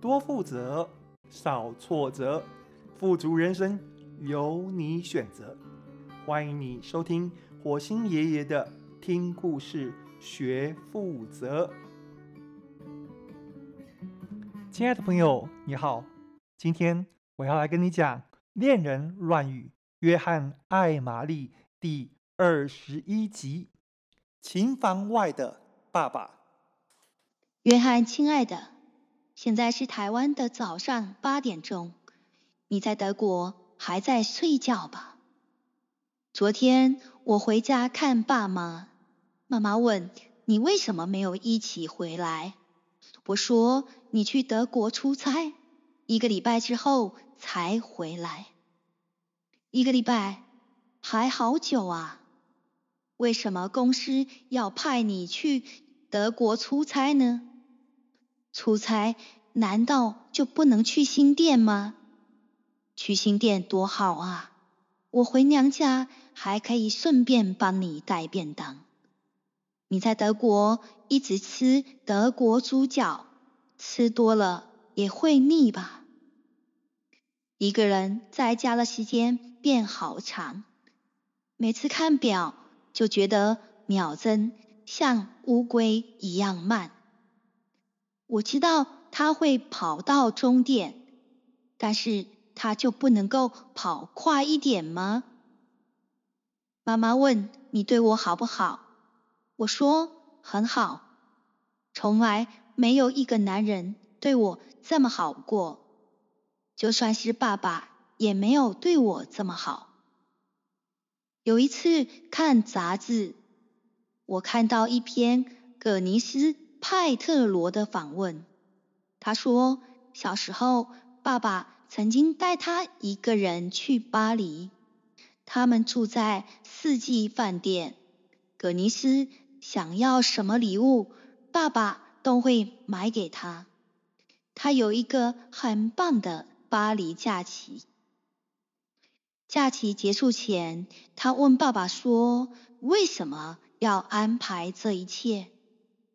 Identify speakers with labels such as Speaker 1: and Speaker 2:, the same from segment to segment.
Speaker 1: 多负责，少挫折，富足人生由你选择。欢迎你收听火星爷爷的听故事学负责。亲爱的朋友，你好，今天我要来跟你讲《恋人乱语》约翰爱玛丽第二十一集：琴房外的爸爸。
Speaker 2: 约翰，亲爱的。现在是台湾的早上八点钟，你在德国还在睡觉吧？昨天我回家看爸妈，妈妈问你为什么没有一起回来？我说你去德国出差，一个礼拜之后才回来。一个礼拜还好久啊？为什么公司要派你去德国出差呢？出差难道就不能去新店吗？去新店多好啊！我回娘家还可以顺便帮你带便当。你在德国一直吃德国猪脚，吃多了也会腻吧？一个人在家的时间变好长，每次看表就觉得秒针像乌龟一样慢。我知道他会跑到终点，但是他就不能够跑快一点吗？妈妈问你对我好不好？我说很好，从来没有一个男人对我这么好过，就算是爸爸也没有对我这么好。有一次看杂志，我看到一篇葛尼斯。派特罗的访问，他说小时候爸爸曾经带他一个人去巴黎，他们住在四季饭店。葛尼斯想要什么礼物，爸爸都会买给他。他有一个很棒的巴黎假期。假期结束前，他问爸爸说：“为什么要安排这一切？”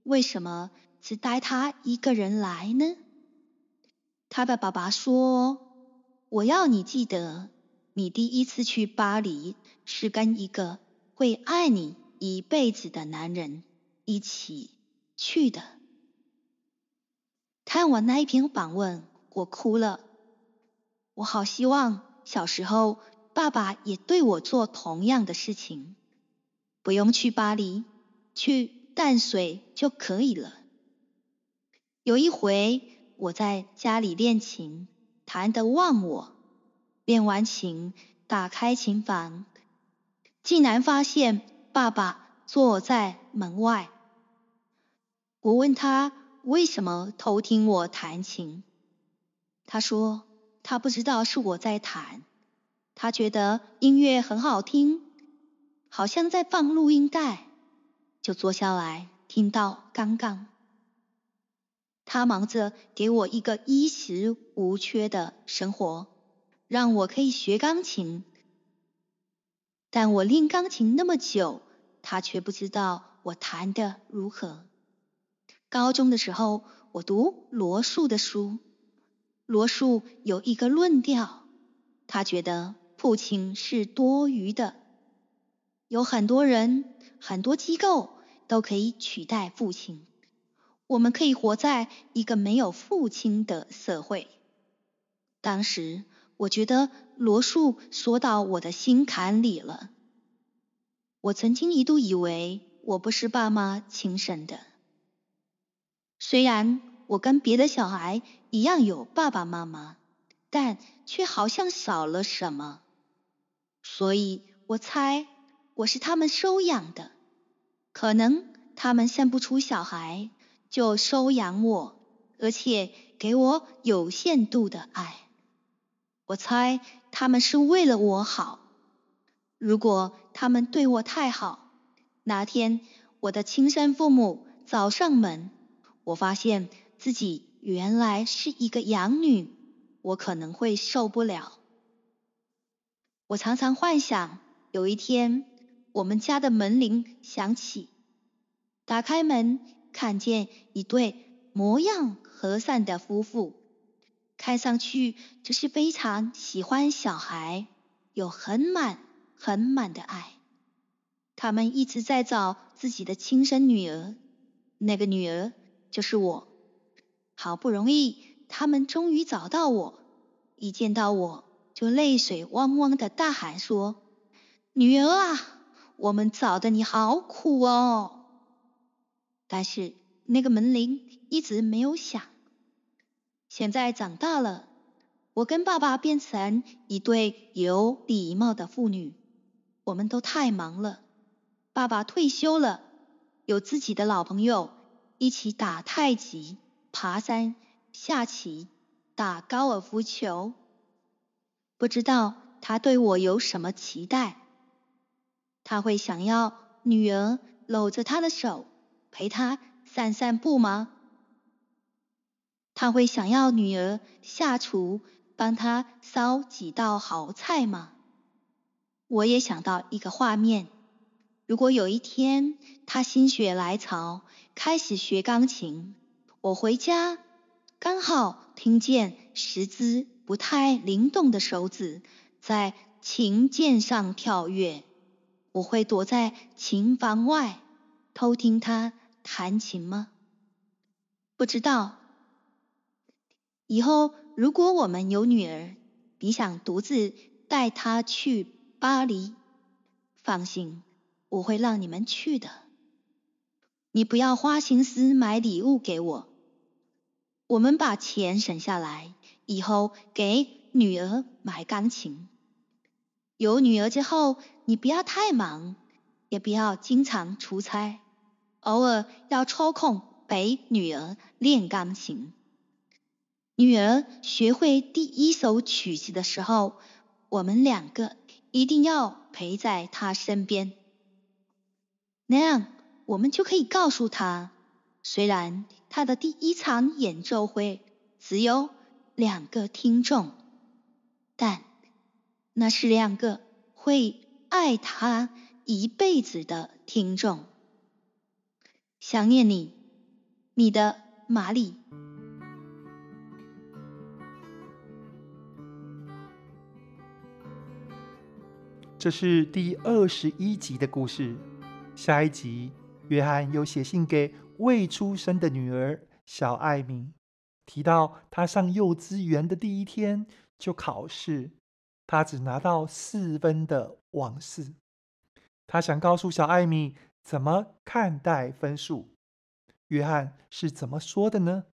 Speaker 2: 为什么只带他一个人来呢？他的爸爸说：“我要你记得，你第一次去巴黎是跟一个会爱你一辈子的男人一起去的。”看完那一篇访问，我哭了。我好希望小时候爸爸也对我做同样的事情，不用去巴黎，去。淡水就可以了。有一回，我在家里练琴，弹得忘我。练完琴，打开琴房，竟然发现爸爸坐在门外。我问他为什么偷听我弹琴，他说他不知道是我在弹，他觉得音乐很好听，好像在放录音带。就坐下来听到刚刚，他忙着给我一个衣食无缺的生活，让我可以学钢琴。但我练钢琴那么久，他却不知道我弹得如何。高中的时候，我读罗素的书，罗素有一个论调，他觉得父亲是多余的。有很多人，很多机构都可以取代父亲。我们可以活在一个没有父亲的社会。当时我觉得罗素说到我的心坎里了。我曾经一度以为我不是爸妈亲生的，虽然我跟别的小孩一样有爸爸妈妈，但却好像少了什么。所以我猜。我是他们收养的，可能他们生不出小孩，就收养我，而且给我有限度的爱。我猜他们是为了我好。如果他们对我太好，哪天我的亲生父母找上门，我发现自己原来是一个养女，我可能会受不了。我常常幻想有一天。我们家的门铃响起，打开门，看见一对模样和善的夫妇看上去就是非常喜欢小孩，有很满很满的爱。他们一直在找自己的亲生女儿，那个女儿就是我。好不容易，他们终于找到我，一见到我就泪水汪汪的大喊说：“女儿啊，我们找的你好苦哦。”但是那个门铃一直没有响。现在长大了，我跟爸爸变成一对有礼貌的父女。我们都太忙了，爸爸退休了，有自己的老朋友，一起打太极。爬山、下棋、打高尔夫球，不知道他对我有什么期待？他会想要女儿搂着他的手陪他散散步吗？他会想要女儿下厨帮他烧几道好菜吗？我也想到一个画面：如果有一天他心血来潮开始学钢琴。我回家，刚好听见十只不太灵动的手指在琴键上跳跃。我会躲在琴房外偷听他弹琴吗？不知道。以后如果我们有女儿，你想独自带她去巴黎？放心，我会让你们去的。你不要花心思买礼物给我。我们把钱省下来，以后给女儿买钢琴。有女儿之后，你不要太忙，也不要经常出差，偶尔要抽空陪女儿练钢琴。女儿学会第一首曲子的时候，我们两个一定要陪在她身边，那样我们就可以告诉她，虽然。她的第一场演奏会只有两个听众，但那是两个会爱他一辈子的听众。想念你，你的玛丽。
Speaker 1: 这是第二十一集的故事。下一集，约翰又写信给。未出生的女儿小艾米提到，她上幼稚园的第一天就考试，他只拿到四分的往事。他想告诉小艾米怎么看待分数。约翰是怎么说的呢？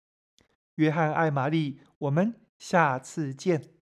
Speaker 1: 约翰艾玛丽，我们下次见。